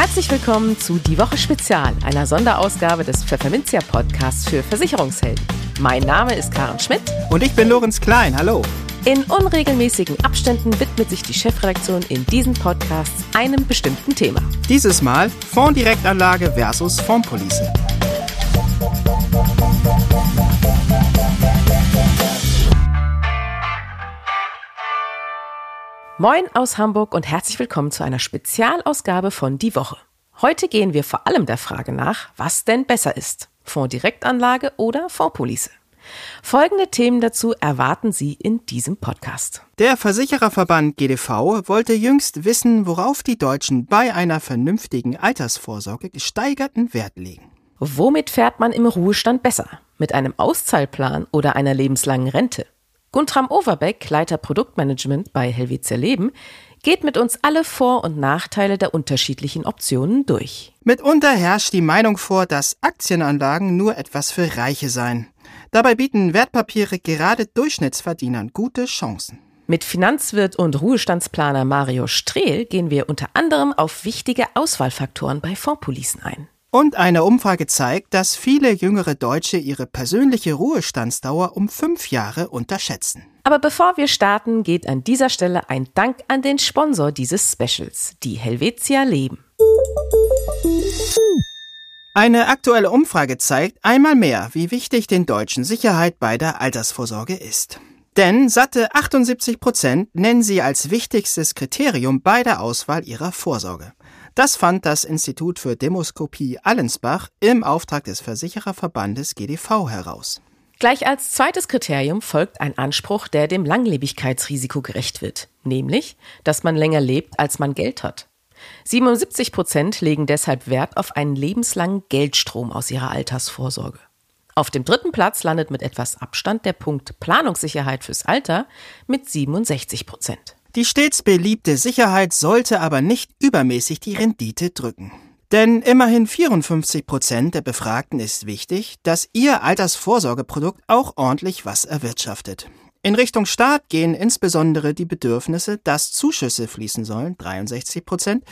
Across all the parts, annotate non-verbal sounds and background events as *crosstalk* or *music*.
Herzlich willkommen zu Die Woche Spezial, einer Sonderausgabe des Pfefferminzia Podcasts für Versicherungshelden. Mein Name ist Karen Schmidt. Und ich bin Lorenz Klein. Hallo. In unregelmäßigen Abständen widmet sich die Chefredaktion in diesen Podcasts einem bestimmten Thema. Dieses Mal Fonddirektanlage versus Fondspolice. Moin aus Hamburg und herzlich willkommen zu einer Spezialausgabe von Die Woche. Heute gehen wir vor allem der Frage nach, was denn besser ist. Fonddirektanlage oder Fondspolice? Folgende Themen dazu erwarten Sie in diesem Podcast. Der Versichererverband GDV wollte jüngst wissen, worauf die Deutschen bei einer vernünftigen Altersvorsorge gesteigerten Wert legen. Womit fährt man im Ruhestand besser? Mit einem Auszahlplan oder einer lebenslangen Rente? Guntram Overbeck, Leiter Produktmanagement bei Helvetia Leben, geht mit uns alle Vor- und Nachteile der unterschiedlichen Optionen durch. Mitunter herrscht die Meinung vor, dass Aktienanlagen nur etwas für Reiche seien. Dabei bieten Wertpapiere gerade Durchschnittsverdienern gute Chancen. Mit Finanzwirt und Ruhestandsplaner Mario Strehl gehen wir unter anderem auf wichtige Auswahlfaktoren bei Fondspolicen ein. Und eine Umfrage zeigt, dass viele jüngere Deutsche ihre persönliche Ruhestandsdauer um fünf Jahre unterschätzen. Aber bevor wir starten, geht an dieser Stelle ein Dank an den Sponsor dieses Specials, die Helvetia Leben. Eine aktuelle Umfrage zeigt einmal mehr, wie wichtig den Deutschen Sicherheit bei der Altersvorsorge ist. Denn satte 78 Prozent nennen sie als wichtigstes Kriterium bei der Auswahl ihrer Vorsorge. Das fand das Institut für Demoskopie Allensbach im Auftrag des Versichererverbandes GDV heraus. Gleich als zweites Kriterium folgt ein Anspruch, der dem Langlebigkeitsrisiko gerecht wird, nämlich, dass man länger lebt, als man Geld hat. 77 Prozent legen deshalb Wert auf einen lebenslangen Geldstrom aus ihrer Altersvorsorge. Auf dem dritten Platz landet mit etwas Abstand der Punkt Planungssicherheit fürs Alter mit 67 Prozent. Die stets beliebte Sicherheit sollte aber nicht übermäßig die Rendite drücken. Denn immerhin 54 Prozent der Befragten ist wichtig, dass ihr Altersvorsorgeprodukt auch ordentlich was erwirtschaftet. In Richtung Staat gehen insbesondere die Bedürfnisse, dass Zuschüsse fließen sollen, 63 Prozent,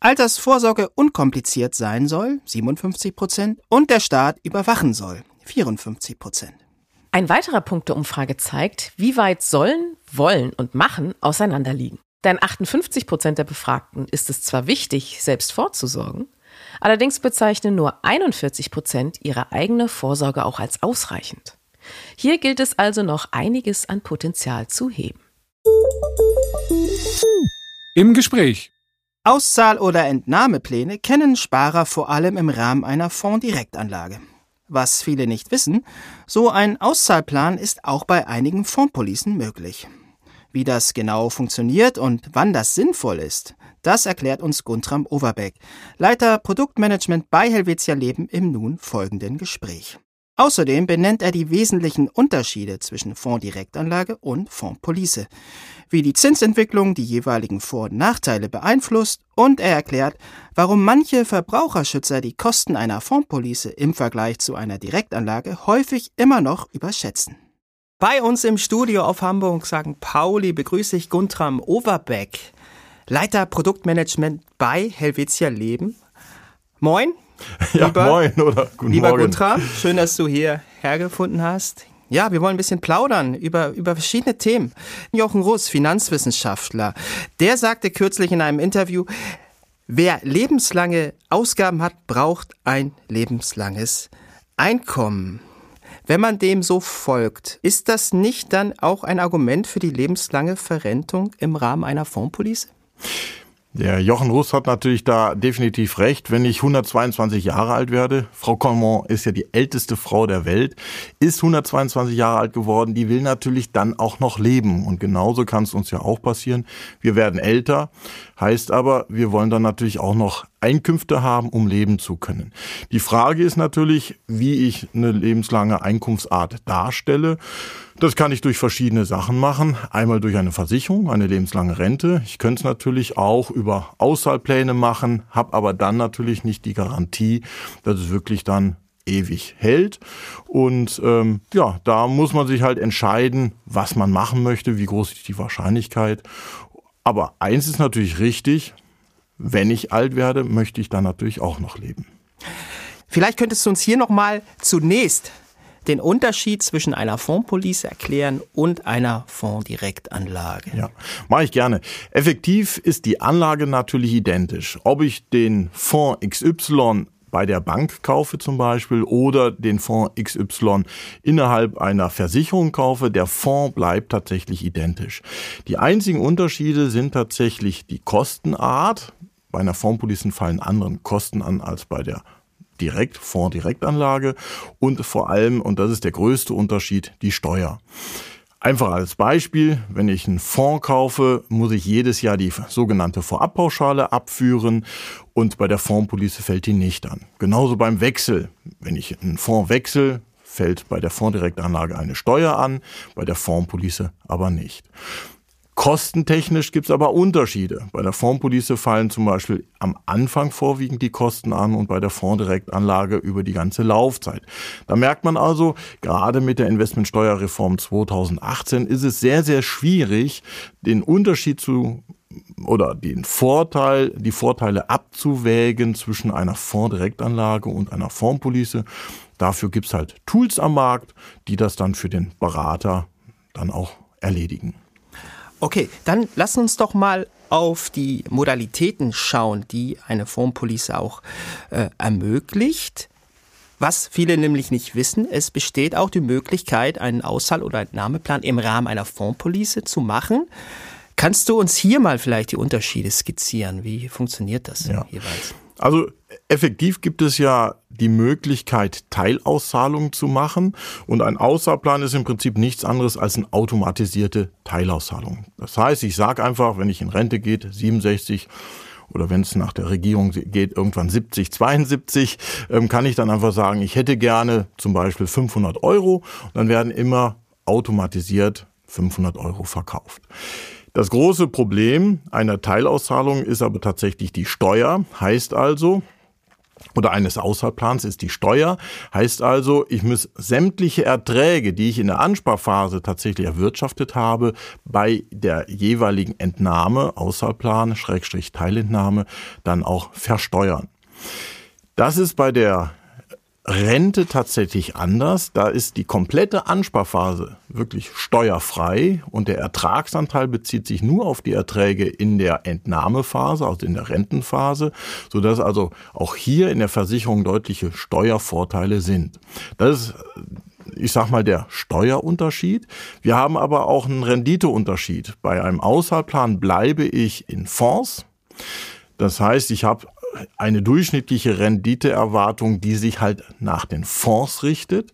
Altersvorsorge unkompliziert sein soll, 57 Prozent, und der Staat überwachen soll, 54 Prozent. Ein weiterer Punkt der Umfrage zeigt, wie weit sollen, wollen und machen auseinanderliegen. Denn 58 Prozent der Befragten ist es zwar wichtig, selbst vorzusorgen, allerdings bezeichnen nur 41 Prozent ihre eigene Vorsorge auch als ausreichend. Hier gilt es also noch einiges an Potenzial zu heben. Im Gespräch. Auszahl- oder Entnahmepläne kennen Sparer vor allem im Rahmen einer Fonddirektanlage. Was viele nicht wissen, so ein Auszahlplan ist auch bei einigen Fondspolicen möglich. Wie das genau funktioniert und wann das sinnvoll ist, das erklärt uns Guntram Overbeck, Leiter Produktmanagement bei Helvetia Leben im nun folgenden Gespräch. Außerdem benennt er die wesentlichen Unterschiede zwischen Fonddirektanlage und Fondspolice, wie die Zinsentwicklung die jeweiligen Vor- und Nachteile beeinflusst und er erklärt, warum manche Verbraucherschützer die Kosten einer Fondspolice im Vergleich zu einer Direktanlage häufig immer noch überschätzen. Bei uns im Studio auf Hamburg St. Pauli begrüße ich Guntram Overbeck, Leiter Produktmanagement bei Helvetia Leben. Moin. Ja, lieber, moin oder guten lieber Morgen. Guntram, schön, dass du hier hergefunden hast. Ja, wir wollen ein bisschen plaudern über, über verschiedene Themen. Jochen Russ, Finanzwissenschaftler, der sagte kürzlich in einem Interview, wer lebenslange Ausgaben hat, braucht ein lebenslanges Einkommen. Wenn man dem so folgt, ist das nicht dann auch ein Argument für die lebenslange Verrentung im Rahmen einer Fondspolice? Der Jochen Russ hat natürlich da definitiv recht. Wenn ich 122 Jahre alt werde, Frau Conmont ist ja die älteste Frau der Welt, ist 122 Jahre alt geworden, die will natürlich dann auch noch leben. Und genauso kann es uns ja auch passieren. Wir werden älter, heißt aber, wir wollen dann natürlich auch noch Einkünfte haben, um leben zu können. Die Frage ist natürlich, wie ich eine lebenslange Einkunftsart darstelle. Das kann ich durch verschiedene Sachen machen. Einmal durch eine Versicherung, eine lebenslange Rente. Ich könnte es natürlich auch über Auszahlpläne machen, habe aber dann natürlich nicht die Garantie, dass es wirklich dann ewig hält. Und ähm, ja, da muss man sich halt entscheiden, was man machen möchte, wie groß ist die Wahrscheinlichkeit. Aber eins ist natürlich richtig, wenn ich alt werde, möchte ich dann natürlich auch noch leben. Vielleicht könntest du uns hier nochmal zunächst den Unterschied zwischen einer Fondspolice erklären und einer Fondsdirektanlage. Ja, mache ich gerne. Effektiv ist die Anlage natürlich identisch. Ob ich den Fonds XY bei der Bank kaufe zum Beispiel oder den Fonds XY innerhalb einer Versicherung kaufe, der Fonds bleibt tatsächlich identisch. Die einzigen Unterschiede sind tatsächlich die Kostenart. Bei einer Fondspolice fallen anderen Kosten an als bei der Direkt, Fonds-Direktanlage und vor allem, und das ist der größte Unterschied, die Steuer. Einfach als Beispiel, wenn ich einen Fonds kaufe, muss ich jedes Jahr die sogenannte Vorabpauschale abführen und bei der Fondspolice fällt die nicht an. Genauso beim Wechsel. Wenn ich einen Fonds wechsle, fällt bei der Fondsdirektanlage eine Steuer an, bei der Fondspolice aber nicht. Kostentechnisch gibt es aber Unterschiede. Bei der Fondspolice fallen zum Beispiel am Anfang vorwiegend die Kosten an und bei der Fondsdirektanlage über die ganze Laufzeit. Da merkt man also, gerade mit der Investmentsteuerreform 2018 ist es sehr, sehr schwierig, den Unterschied zu oder den Vorteil, die Vorteile abzuwägen zwischen einer Fondsdirektanlage und einer Fondspolice. Dafür gibt es halt Tools am Markt, die das dann für den Berater dann auch erledigen. Okay, dann lass uns doch mal auf die Modalitäten schauen, die eine Fondspolice auch äh, ermöglicht. Was viele nämlich nicht wissen, es besteht auch die Möglichkeit, einen Auszahl- oder Entnahmeplan im Rahmen einer Fondspolice zu machen. Kannst du uns hier mal vielleicht die Unterschiede skizzieren? Wie funktioniert das ja. jeweils? Also effektiv gibt es ja die Möglichkeit, Teilauszahlungen zu machen. Und ein Auszahlplan ist im Prinzip nichts anderes als eine automatisierte Teilauszahlung. Das heißt, ich sage einfach, wenn ich in Rente geht, 67 oder wenn es nach der Regierung geht, irgendwann 70, 72, ähm, kann ich dann einfach sagen, ich hätte gerne zum Beispiel 500 Euro. Und dann werden immer automatisiert 500 Euro verkauft. Das große Problem einer Teilauszahlung ist aber tatsächlich die Steuer. Heißt also, oder eines Auszahlplans ist die Steuer. Heißt also, ich muss sämtliche Erträge, die ich in der Ansparphase tatsächlich erwirtschaftet habe, bei der jeweiligen Entnahme, Auszahlplan, Schrägstrich Teilentnahme, dann auch versteuern. Das ist bei der Rente tatsächlich anders. Da ist die komplette Ansparphase wirklich steuerfrei und der Ertragsanteil bezieht sich nur auf die Erträge in der Entnahmephase, also in der Rentenphase, sodass also auch hier in der Versicherung deutliche Steuervorteile sind. Das ist ich sag mal, der Steuerunterschied. Wir haben aber auch einen Renditeunterschied. Bei einem Auszahlplan bleibe ich in Fonds. Das heißt, ich habe eine durchschnittliche Renditeerwartung, die sich halt nach den Fonds richtet.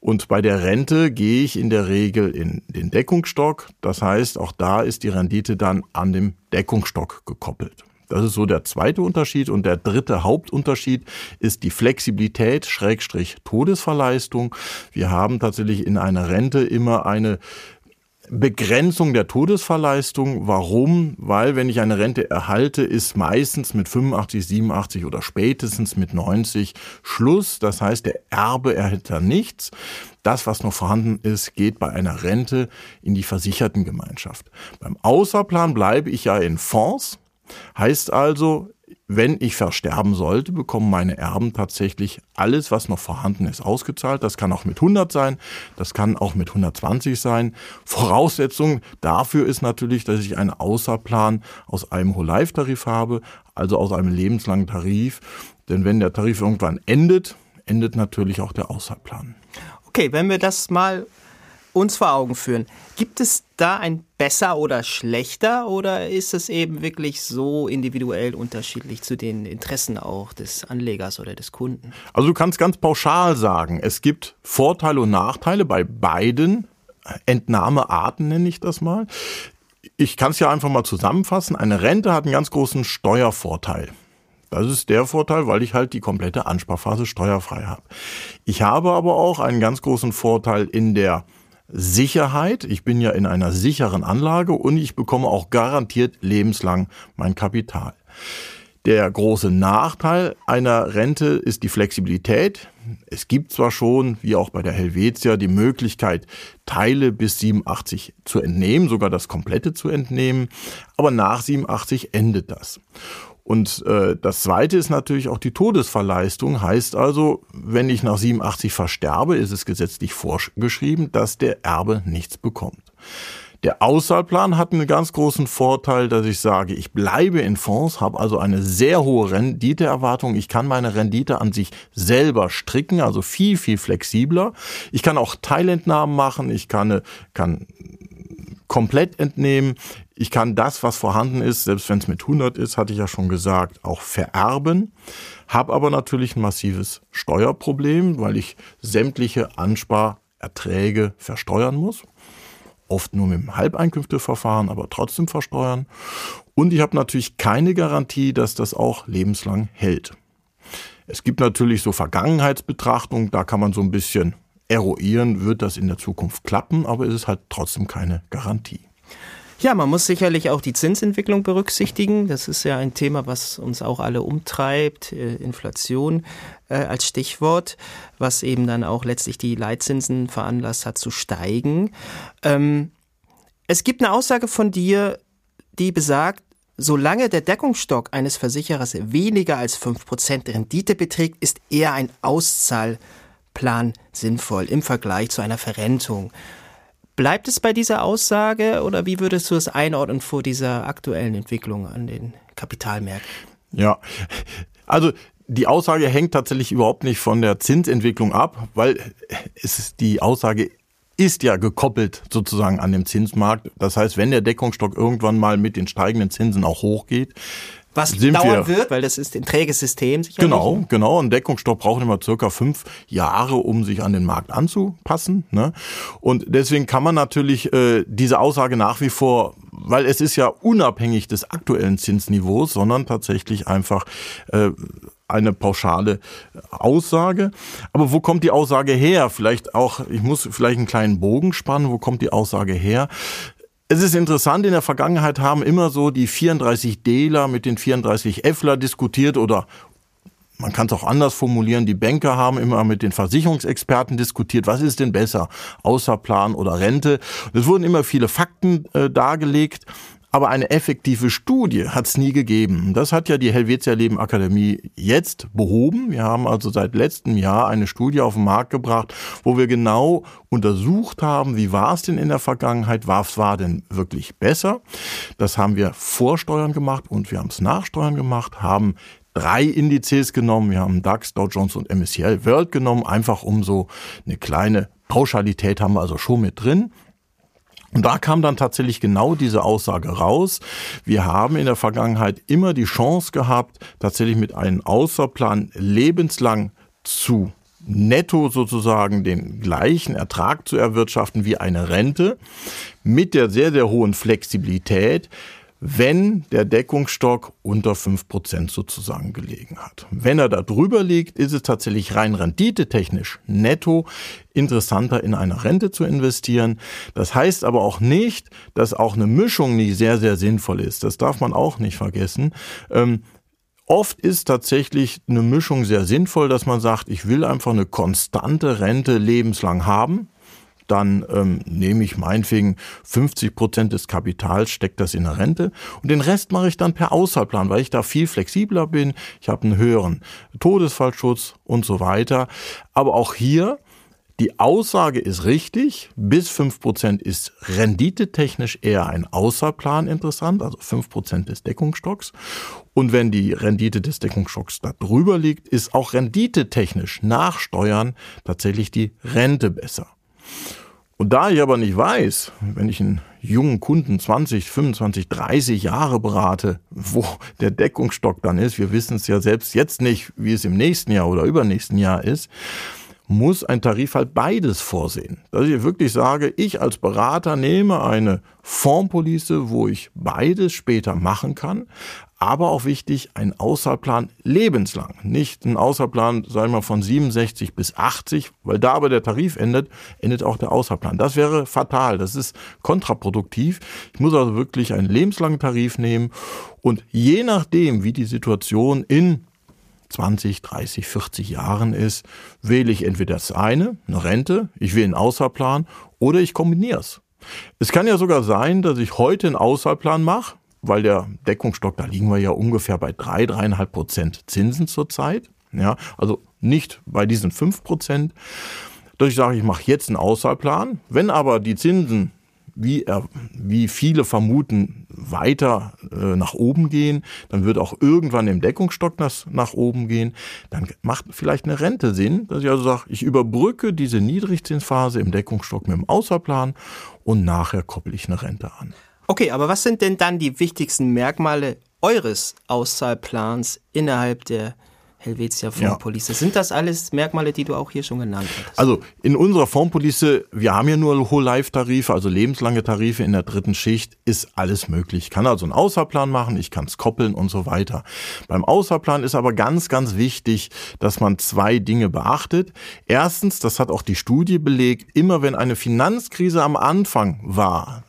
Und bei der Rente gehe ich in der Regel in den Deckungsstock. Das heißt, auch da ist die Rendite dann an dem Deckungsstock gekoppelt. Das ist so der zweite Unterschied. Und der dritte Hauptunterschied ist die Flexibilität, Schrägstrich Todesverleistung. Wir haben tatsächlich in einer Rente immer eine Begrenzung der Todesverleistung. Warum? Weil wenn ich eine Rente erhalte, ist meistens mit 85, 87 oder spätestens mit 90 Schluss. Das heißt, der Erbe erhält dann nichts. Das, was noch vorhanden ist, geht bei einer Rente in die Versichertengemeinschaft. Beim Außerplan bleibe ich ja in Fonds. Heißt also, wenn ich versterben sollte, bekommen meine Erben tatsächlich alles, was noch vorhanden ist, ausgezahlt. Das kann auch mit 100 sein, das kann auch mit 120 sein. Voraussetzung dafür ist natürlich, dass ich einen Außerplan aus einem Whole-Life-Tarif habe, also aus einem lebenslangen Tarif. Denn wenn der Tarif irgendwann endet, endet natürlich auch der Außerplan. Okay, wenn wir das mal uns vor Augen führen. Gibt es da ein besser oder schlechter oder ist es eben wirklich so individuell unterschiedlich zu den Interessen auch des Anlegers oder des Kunden? Also du kannst ganz pauschal sagen, es gibt Vorteile und Nachteile bei beiden Entnahmearten, nenne ich das mal. Ich kann es ja einfach mal zusammenfassen. Eine Rente hat einen ganz großen Steuervorteil. Das ist der Vorteil, weil ich halt die komplette Ansparphase steuerfrei habe. Ich habe aber auch einen ganz großen Vorteil in der Sicherheit. Ich bin ja in einer sicheren Anlage und ich bekomme auch garantiert lebenslang mein Kapital. Der große Nachteil einer Rente ist die Flexibilität. Es gibt zwar schon, wie auch bei der Helvetia, die Möglichkeit, Teile bis 87 zu entnehmen, sogar das komplette zu entnehmen, aber nach 87 endet das. Und äh, das Zweite ist natürlich auch die Todesverleistung. Heißt also, wenn ich nach 87 versterbe, ist es gesetzlich vorgeschrieben, dass der Erbe nichts bekommt. Der Auszahlplan hat einen ganz großen Vorteil, dass ich sage, ich bleibe in Fonds, habe also eine sehr hohe Renditeerwartung. Ich kann meine Rendite an sich selber stricken, also viel, viel flexibler. Ich kann auch Teilentnahmen machen, ich kann, kann komplett entnehmen. Ich kann das, was vorhanden ist, selbst wenn es mit 100 ist, hatte ich ja schon gesagt, auch vererben. Habe aber natürlich ein massives Steuerproblem, weil ich sämtliche Ansparerträge versteuern muss oft nur mit dem Halbeinkünfteverfahren, aber trotzdem versteuern. Und ich habe natürlich keine Garantie, dass das auch lebenslang hält. Es gibt natürlich so Vergangenheitsbetrachtungen, da kann man so ein bisschen eruieren, wird das in der Zukunft klappen, aber es ist halt trotzdem keine Garantie. Ja, man muss sicherlich auch die Zinsentwicklung berücksichtigen. Das ist ja ein Thema, was uns auch alle umtreibt. Äh, Inflation äh, als Stichwort, was eben dann auch letztlich die Leitzinsen veranlasst hat zu steigen. Ähm, es gibt eine Aussage von dir, die besagt, solange der Deckungsstock eines Versicherers weniger als 5% Rendite beträgt, ist eher ein Auszahlplan sinnvoll im Vergleich zu einer Verrentung. Bleibt es bei dieser Aussage oder wie würdest du es einordnen vor dieser aktuellen Entwicklung an den Kapitalmärkten? Ja, also die Aussage hängt tatsächlich überhaupt nicht von der Zinsentwicklung ab, weil es die Aussage ist ja gekoppelt sozusagen an dem Zinsmarkt. Das heißt, wenn der Deckungsstock irgendwann mal mit den steigenden Zinsen auch hochgeht, was dauern wird, weil das ist ein träges System. Sicherlich. Genau, genau. Ein Deckungsstock braucht immer circa fünf Jahre, um sich an den Markt anzupassen. Ne? Und deswegen kann man natürlich äh, diese Aussage nach wie vor, weil es ist ja unabhängig des aktuellen Zinsniveaus, sondern tatsächlich einfach äh, eine pauschale Aussage. Aber wo kommt die Aussage her? Vielleicht auch, ich muss vielleicht einen kleinen Bogen spannen. Wo kommt die Aussage her? Es ist interessant, in der Vergangenheit haben immer so die 34 Dler mit den 34 Fler diskutiert oder man kann es auch anders formulieren, die Banker haben immer mit den Versicherungsexperten diskutiert, was ist denn besser, Außerplan oder Rente. Es wurden immer viele Fakten äh, dargelegt aber eine effektive Studie hat es nie gegeben. Das hat ja die Helvetia Leben Akademie jetzt behoben. Wir haben also seit letztem Jahr eine Studie auf den Markt gebracht, wo wir genau untersucht haben, wie war es denn in der Vergangenheit, was war denn wirklich besser. Das haben wir Vorsteuern gemacht und wir haben es Nachsteuern gemacht, haben drei Indizes genommen. Wir haben DAX, Dow Jones und MSCI World genommen, einfach um so eine kleine Pauschalität haben wir also schon mit drin. Und da kam dann tatsächlich genau diese Aussage raus. Wir haben in der Vergangenheit immer die Chance gehabt, tatsächlich mit einem Außerplan lebenslang zu netto sozusagen den gleichen Ertrag zu erwirtschaften wie eine Rente mit der sehr, sehr hohen Flexibilität, wenn der Deckungsstock unter fünf Prozent sozusagen gelegen hat. Wenn er da drüber liegt, ist es tatsächlich rein renditetechnisch netto interessanter in eine Rente zu investieren. Das heißt aber auch nicht, dass auch eine Mischung nicht sehr, sehr sinnvoll ist. Das darf man auch nicht vergessen. Ähm, Oft ist tatsächlich eine Mischung sehr sinnvoll, dass man sagt, ich will einfach eine konstante Rente lebenslang haben dann ähm, nehme ich meinetwegen 50 Prozent des Kapitals, stecke das in eine Rente und den Rest mache ich dann per Auszahlplan, weil ich da viel flexibler bin. Ich habe einen höheren Todesfallschutz und so weiter. Aber auch hier die Aussage ist richtig, bis fünf Prozent ist renditetechnisch eher ein Außerplan interessant, also fünf Prozent des Deckungsstocks. Und wenn die Rendite des Deckungsstocks da drüber liegt, ist auch renditetechnisch nach Steuern tatsächlich die Rente besser. Und da ich aber nicht weiß, wenn ich einen jungen Kunden 20, 25, 30 Jahre berate, wo der Deckungsstock dann ist, wir wissen es ja selbst jetzt nicht, wie es im nächsten Jahr oder übernächsten Jahr ist, muss ein Tarif halt beides vorsehen. Dass ich wirklich sage, ich als Berater nehme eine Fondspolice, wo ich beides später machen kann, aber auch wichtig, ein Auszahlplan lebenslang. Nicht ein Auszahlplan, sagen wir von 67 bis 80, weil da aber der Tarif endet, endet auch der Auszahlplan. Das wäre fatal, das ist kontraproduktiv. Ich muss also wirklich einen lebenslangen Tarif nehmen und je nachdem, wie die Situation in 20, 30, 40 Jahren ist, wähle ich entweder das eine, eine Rente, ich wähle einen Auszahlplan oder ich kombiniere es. Es kann ja sogar sein, dass ich heute einen Auszahlplan mache, weil der Deckungsstock, da liegen wir ja ungefähr bei drei, dreieinhalb Prozent Zinsen zurzeit. Ja, also nicht bei diesen fünf Prozent. Dass ich sage, ich mache jetzt einen Auszahlplan. Wenn aber die Zinsen wie, er, wie viele vermuten, weiter äh, nach oben gehen, dann wird auch irgendwann im Deckungsstock das nach oben gehen. Dann macht vielleicht eine Rente Sinn, dass ich also sage, ich überbrücke diese Niedrigzinsphase im Deckungsstock mit dem Außerplan und nachher koppel ich eine Rente an. Okay, aber was sind denn dann die wichtigsten Merkmale eures Auszahlplans innerhalb der Helvetia Fondspolice. Ja. Sind das alles Merkmale, die du auch hier schon genannt hast? Also in unserer Fondspolice, wir haben ja nur Whole-Life-Tarife, also lebenslange Tarife in der dritten Schicht, ist alles möglich. Ich kann also einen Außerplan machen, ich kann es koppeln und so weiter. Beim Außerplan ist aber ganz, ganz wichtig, dass man zwei Dinge beachtet. Erstens, das hat auch die Studie belegt, immer wenn eine Finanzkrise am Anfang war,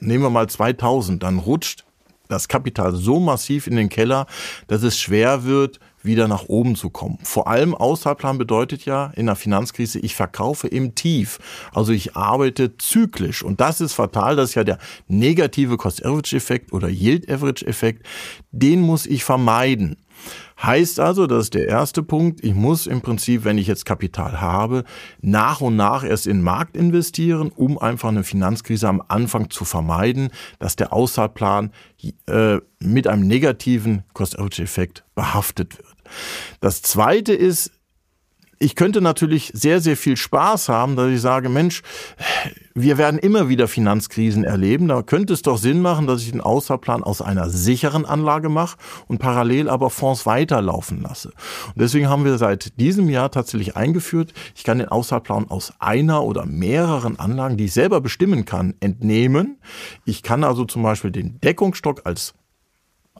nehmen wir mal 2000, dann rutscht das Kapital so massiv in den Keller, dass es schwer wird, wieder nach oben zu kommen. Vor allem Außerplan bedeutet ja in der Finanzkrise, ich verkaufe im Tief. Also ich arbeite zyklisch. Und das ist fatal. Das ist ja der negative Cost-Average-Effekt oder Yield-Average-Effekt. Den muss ich vermeiden. Heißt also, das ist der erste Punkt, ich muss im Prinzip, wenn ich jetzt Kapital habe, nach und nach erst in den Markt investieren, um einfach eine Finanzkrise am Anfang zu vermeiden, dass der Auszahlplan äh, mit einem negativen Cost-Average-Effekt behaftet wird. Das zweite ist, ich könnte natürlich sehr, sehr viel Spaß haben, dass ich sage, Mensch, wir werden immer wieder Finanzkrisen erleben. Da könnte es doch Sinn machen, dass ich den Außerplan aus einer sicheren Anlage mache und parallel aber Fonds weiterlaufen lasse. Und deswegen haben wir seit diesem Jahr tatsächlich eingeführt, ich kann den Außerplan aus einer oder mehreren Anlagen, die ich selber bestimmen kann, entnehmen. Ich kann also zum Beispiel den Deckungsstock als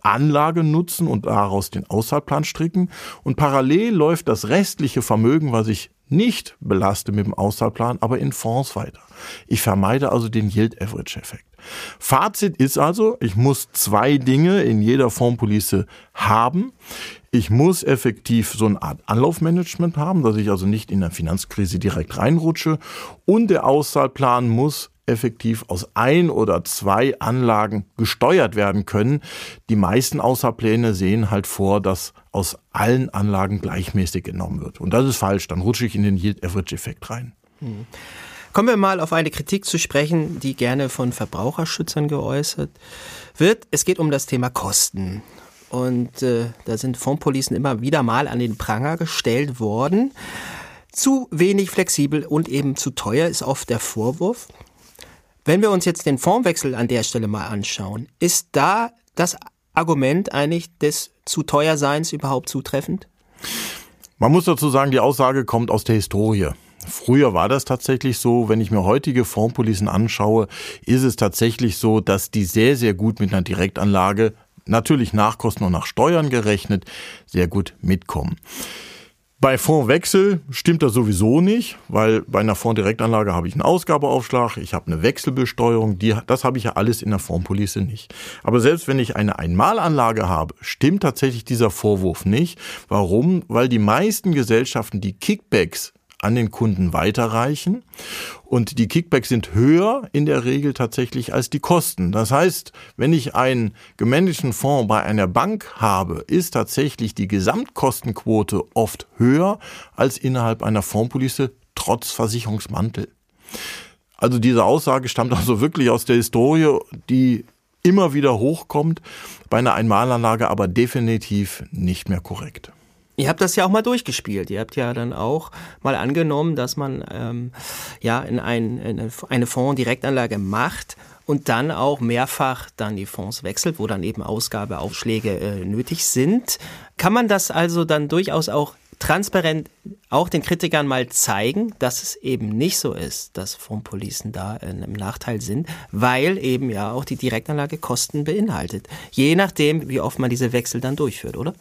Anlage nutzen und daraus den Auszahlplan stricken. Und parallel läuft das restliche Vermögen, was ich nicht belaste mit dem Auszahlplan, aber in Fonds weiter. Ich vermeide also den Yield-Average-Effekt. Fazit ist also, ich muss zwei Dinge in jeder Fondspolice haben. Ich muss effektiv so eine Art Anlaufmanagement haben, dass ich also nicht in der Finanzkrise direkt reinrutsche. Und der Auszahlplan muss effektiv aus ein oder zwei Anlagen gesteuert werden können. Die meisten Außerpläne sehen halt vor, dass aus allen Anlagen gleichmäßig genommen wird. Und das ist falsch. Dann rutsche ich in den Yield-Average-Effekt rein. Hm. Kommen wir mal auf eine Kritik zu sprechen, die gerne von Verbraucherschützern geäußert wird. Es geht um das Thema Kosten. Und äh, da sind Fondspolicen immer wieder mal an den Pranger gestellt worden. Zu wenig flexibel und eben zu teuer ist oft der Vorwurf. Wenn wir uns jetzt den Formwechsel an der Stelle mal anschauen, ist da das Argument eigentlich des zu teuer Seins überhaupt zutreffend? Man muss dazu sagen, die Aussage kommt aus der Historie. Früher war das tatsächlich so, wenn ich mir heutige Fondspolicen anschaue, ist es tatsächlich so, dass die sehr, sehr gut mit einer Direktanlage, natürlich nach Kosten und nach Steuern gerechnet, sehr gut mitkommen. Bei Fondswechsel stimmt das sowieso nicht, weil bei einer Fondsdirektanlage habe ich einen Ausgabeaufschlag, ich habe eine Wechselbesteuerung, die, das habe ich ja alles in der Fondspolice nicht. Aber selbst wenn ich eine Einmalanlage habe, stimmt tatsächlich dieser Vorwurf nicht. Warum? Weil die meisten Gesellschaften die Kickbacks an den Kunden weiterreichen. Und die Kickbacks sind höher in der Regel tatsächlich als die Kosten. Das heißt, wenn ich einen gemanagten Fonds bei einer Bank habe, ist tatsächlich die Gesamtkostenquote oft höher als innerhalb einer Fondspolice trotz Versicherungsmantel. Also diese Aussage stammt *laughs* also wirklich aus der Historie, die immer wieder hochkommt, bei einer Einmalanlage aber definitiv nicht mehr korrekt. Ihr habt das ja auch mal durchgespielt. Ihr habt ja dann auch mal angenommen, dass man ähm, ja in, ein, in eine Fonds-Direktanlage macht und dann auch mehrfach dann die Fonds wechselt, wo dann eben Ausgabeaufschläge äh, nötig sind. Kann man das also dann durchaus auch transparent auch den Kritikern mal zeigen, dass es eben nicht so ist, dass Fondspolicen da im Nachteil sind, weil eben ja auch die Direktanlage Kosten beinhaltet. Je nachdem, wie oft man diese Wechsel dann durchführt, oder?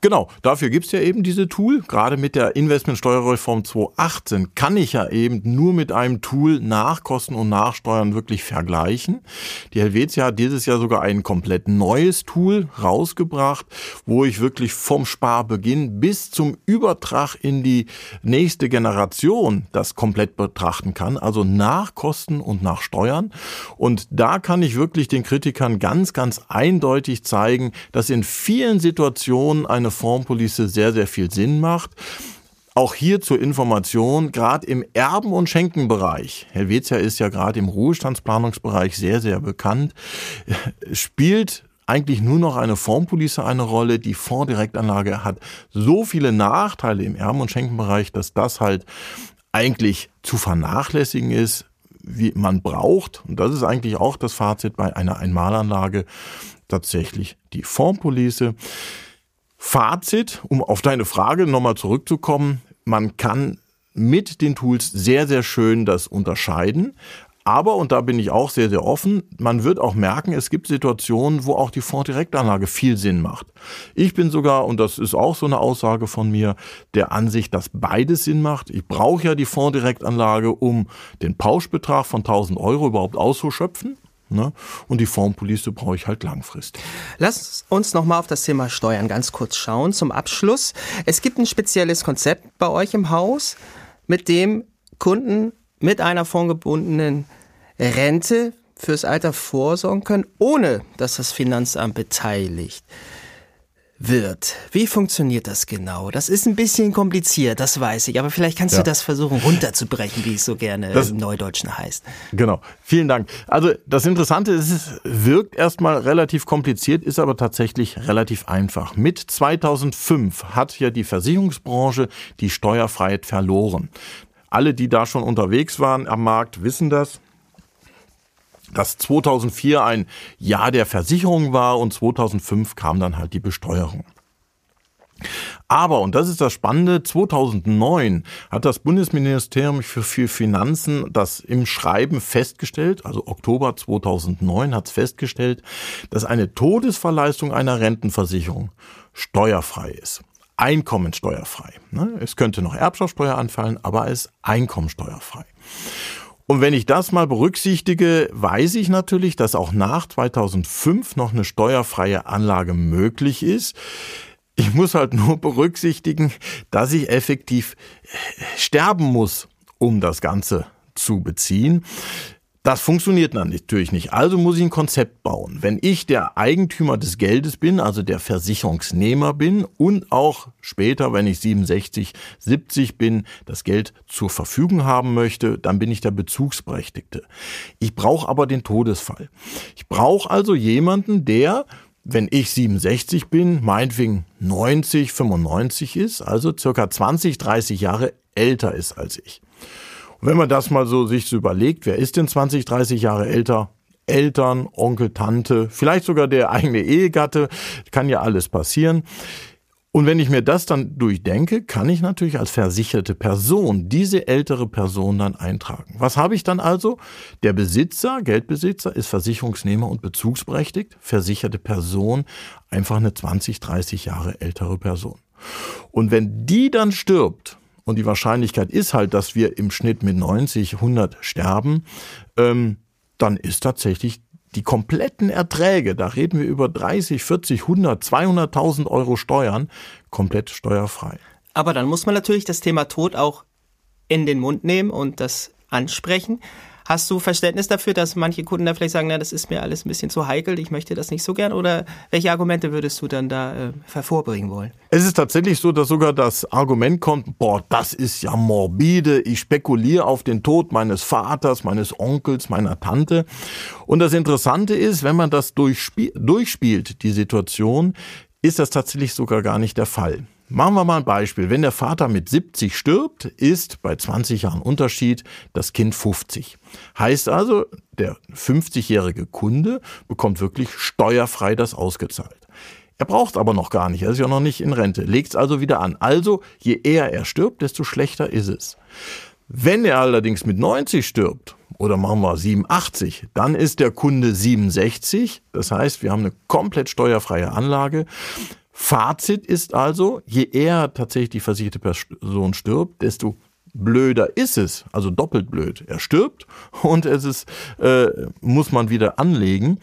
Genau, dafür gibt's ja eben diese Tool. Gerade mit der Investmentsteuerreform 2018 kann ich ja eben nur mit einem Tool Nachkosten und Nachsteuern wirklich vergleichen. Die Helvetia hat dieses Jahr sogar ein komplett neues Tool rausgebracht, wo ich wirklich vom Sparbeginn bis zum Übertrag in die nächste Generation das komplett betrachten kann. Also Nachkosten und Nachsteuern. Und da kann ich wirklich den Kritikern ganz, ganz eindeutig zeigen, dass in vielen Situationen eine eine Fondspolice sehr, sehr viel Sinn macht. Auch hier zur Information, gerade im Erben- und Schenkenbereich, Helvetia ist ja gerade im Ruhestandsplanungsbereich sehr, sehr bekannt, spielt eigentlich nur noch eine Fondspolice eine Rolle. Die Fondsdirektanlage hat so viele Nachteile im Erben- und Schenkenbereich, dass das halt eigentlich zu vernachlässigen ist, wie man braucht. Und das ist eigentlich auch das Fazit bei einer Einmalanlage. Tatsächlich die Fondspolice. Fazit, um auf deine Frage nochmal zurückzukommen, man kann mit den Tools sehr, sehr schön das unterscheiden. Aber, und da bin ich auch sehr, sehr offen, man wird auch merken, es gibt Situationen, wo auch die Fonddirektanlage viel Sinn macht. Ich bin sogar, und das ist auch so eine Aussage von mir, der Ansicht, dass beides Sinn macht. Ich brauche ja die Fonddirektanlage, um den Pauschbetrag von 1000 Euro überhaupt auszuschöpfen. Ne? Und die Formpolice brauche ich halt langfristig. Lass uns nochmal auf das Thema Steuern ganz kurz schauen zum Abschluss. Es gibt ein spezielles Konzept bei euch im Haus, mit dem Kunden mit einer fondgebundenen Rente fürs Alter vorsorgen können, ohne dass das Finanzamt beteiligt wird. Wie funktioniert das genau? Das ist ein bisschen kompliziert, das weiß ich, aber vielleicht kannst ja. du das versuchen runterzubrechen, wie es so gerne das, im Neudeutschen heißt. Genau. Vielen Dank. Also das Interessante ist, es wirkt erstmal relativ kompliziert, ist aber tatsächlich relativ einfach. Mit 2005 hat ja die Versicherungsbranche die Steuerfreiheit verloren. Alle, die da schon unterwegs waren am Markt, wissen das dass 2004 ein Jahr der Versicherung war und 2005 kam dann halt die Besteuerung. Aber, und das ist das Spannende, 2009 hat das Bundesministerium für, Finanzen das im Schreiben festgestellt, also Oktober 2009 hat es festgestellt, dass eine Todesverleistung einer Rentenversicherung steuerfrei ist. Einkommensteuerfrei. Ne? Es könnte noch Erbschaftssteuer anfallen, aber es ist einkommensteuerfrei. Und wenn ich das mal berücksichtige, weiß ich natürlich, dass auch nach 2005 noch eine steuerfreie Anlage möglich ist. Ich muss halt nur berücksichtigen, dass ich effektiv sterben muss, um das Ganze zu beziehen. Das funktioniert natürlich nicht. Also muss ich ein Konzept bauen. Wenn ich der Eigentümer des Geldes bin, also der Versicherungsnehmer bin und auch später, wenn ich 67, 70 bin, das Geld zur Verfügung haben möchte, dann bin ich der Bezugsberechtigte. Ich brauche aber den Todesfall. Ich brauche also jemanden, der wenn ich 67 bin, meinetwegen 90, 95 ist, also circa 20, 30 Jahre älter ist als ich. Und wenn man das mal so sich so überlegt, wer ist denn 20, 30 Jahre älter? Eltern, Onkel, Tante, vielleicht sogar der eigene Ehegatte, kann ja alles passieren. Und wenn ich mir das dann durchdenke, kann ich natürlich als versicherte Person diese ältere Person dann eintragen. Was habe ich dann also? Der Besitzer, Geldbesitzer, ist Versicherungsnehmer und bezugsberechtigt. Versicherte Person, einfach eine 20, 30 Jahre ältere Person. Und wenn die dann stirbt, und die Wahrscheinlichkeit ist halt, dass wir im Schnitt mit 90, 100 sterben, ähm, dann ist tatsächlich die kompletten Erträge, da reden wir über 30, 40, 100, 200.000 Euro Steuern, komplett steuerfrei. Aber dann muss man natürlich das Thema Tod auch in den Mund nehmen und das ansprechen. Hast du Verständnis dafür, dass manche Kunden da vielleicht sagen, na, das ist mir alles ein bisschen zu heikel, ich möchte das nicht so gern? Oder welche Argumente würdest du dann da äh, hervorbringen wollen? Es ist tatsächlich so, dass sogar das Argument kommt, boah, das ist ja morbide, ich spekuliere auf den Tod meines Vaters, meines Onkels, meiner Tante. Und das Interessante ist, wenn man das durchspielt, die Situation, ist das tatsächlich sogar gar nicht der Fall. Machen wir mal ein Beispiel. Wenn der Vater mit 70 stirbt, ist bei 20 Jahren Unterschied das Kind 50. Heißt also, der 50-jährige Kunde bekommt wirklich steuerfrei das ausgezahlt. Er braucht aber noch gar nicht, er ist ja noch nicht in Rente, legt es also wieder an. Also, je eher er stirbt, desto schlechter ist es. Wenn er allerdings mit 90 stirbt, oder machen wir 87, dann ist der Kunde 67. Das heißt, wir haben eine komplett steuerfreie Anlage. Fazit ist also, je eher tatsächlich die versicherte Person stirbt, desto blöder ist es, also doppelt blöd. Er stirbt und es ist, äh, muss man wieder anlegen.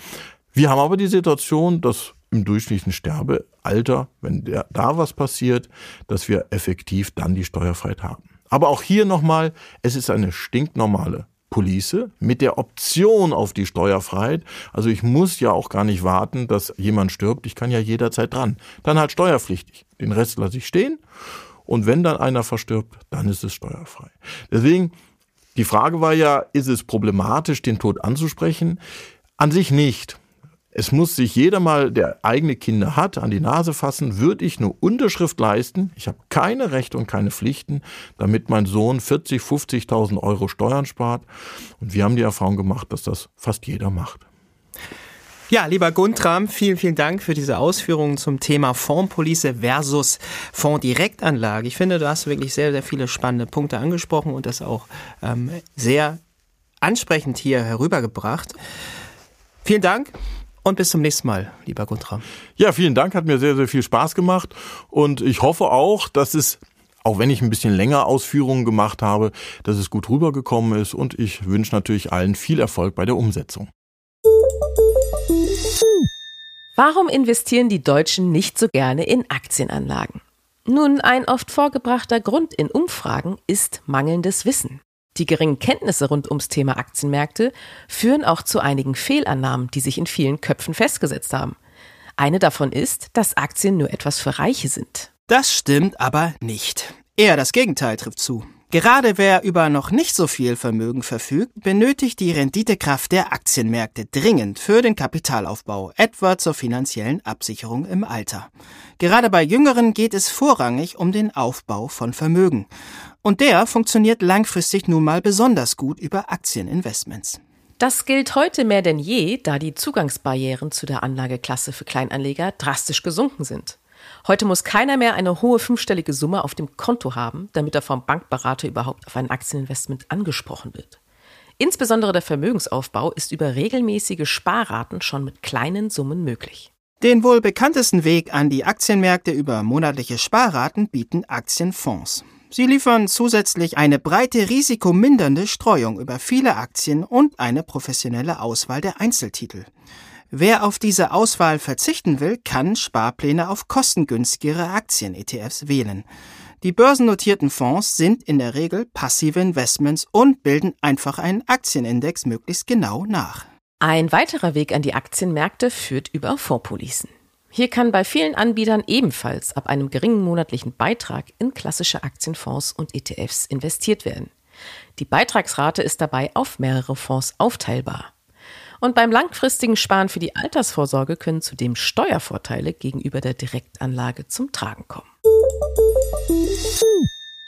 Wir haben aber die Situation, dass im durchschnittlichen Sterbealter, wenn der, da was passiert, dass wir effektiv dann die Steuerfreiheit haben. Aber auch hier nochmal, es ist eine stinknormale Police mit der Option auf die Steuerfreiheit. Also ich muss ja auch gar nicht warten, dass jemand stirbt. Ich kann ja jederzeit dran. Dann halt steuerpflichtig. Den Rest lasse ich stehen. Und wenn dann einer verstirbt, dann ist es steuerfrei. Deswegen, die Frage war ja, ist es problematisch, den Tod anzusprechen? An sich nicht. Es muss sich jeder mal, der eigene Kinder hat, an die Nase fassen, würde ich eine Unterschrift leisten, ich habe keine Rechte und keine Pflichten, damit mein Sohn 40, 50.000 Euro Steuern spart. Und wir haben die Erfahrung gemacht, dass das fast jeder macht. Ja, lieber Guntram, vielen, vielen Dank für diese Ausführungen zum Thema Fondspolice versus Fondsdirektanlage. Ich finde, du hast wirklich sehr, sehr viele spannende Punkte angesprochen und das auch ähm, sehr ansprechend hier herübergebracht. Vielen Dank. Und bis zum nächsten Mal, lieber Guntram. Ja, vielen Dank, hat mir sehr, sehr viel Spaß gemacht. Und ich hoffe auch, dass es, auch wenn ich ein bisschen länger Ausführungen gemacht habe, dass es gut rübergekommen ist. Und ich wünsche natürlich allen viel Erfolg bei der Umsetzung. Warum investieren die Deutschen nicht so gerne in Aktienanlagen? Nun, ein oft vorgebrachter Grund in Umfragen ist mangelndes Wissen. Die geringen Kenntnisse rund ums Thema Aktienmärkte führen auch zu einigen Fehlannahmen, die sich in vielen Köpfen festgesetzt haben. Eine davon ist, dass Aktien nur etwas für Reiche sind. Das stimmt aber nicht. Eher das Gegenteil trifft zu. Gerade wer über noch nicht so viel Vermögen verfügt, benötigt die Renditekraft der Aktienmärkte dringend für den Kapitalaufbau, etwa zur finanziellen Absicherung im Alter. Gerade bei Jüngeren geht es vorrangig um den Aufbau von Vermögen. Und der funktioniert langfristig nun mal besonders gut über Aktieninvestments. Das gilt heute mehr denn je, da die Zugangsbarrieren zu der Anlageklasse für Kleinanleger drastisch gesunken sind. Heute muss keiner mehr eine hohe fünfstellige Summe auf dem Konto haben, damit er vom Bankberater überhaupt auf ein Aktieninvestment angesprochen wird. Insbesondere der Vermögensaufbau ist über regelmäßige Sparraten schon mit kleinen Summen möglich. Den wohl bekanntesten Weg an die Aktienmärkte über monatliche Sparraten bieten Aktienfonds. Sie liefern zusätzlich eine breite risikomindernde Streuung über viele Aktien und eine professionelle Auswahl der Einzeltitel. Wer auf diese Auswahl verzichten will, kann Sparpläne auf kostengünstigere Aktien-ETFs wählen. Die börsennotierten Fonds sind in der Regel passive Investments und bilden einfach einen Aktienindex möglichst genau nach. Ein weiterer Weg an die Aktienmärkte führt über Fondspolicen. Hier kann bei vielen Anbietern ebenfalls ab einem geringen monatlichen Beitrag in klassische Aktienfonds und ETFs investiert werden. Die Beitragsrate ist dabei auf mehrere Fonds aufteilbar. Und beim langfristigen Sparen für die Altersvorsorge können zudem Steuervorteile gegenüber der Direktanlage zum Tragen kommen.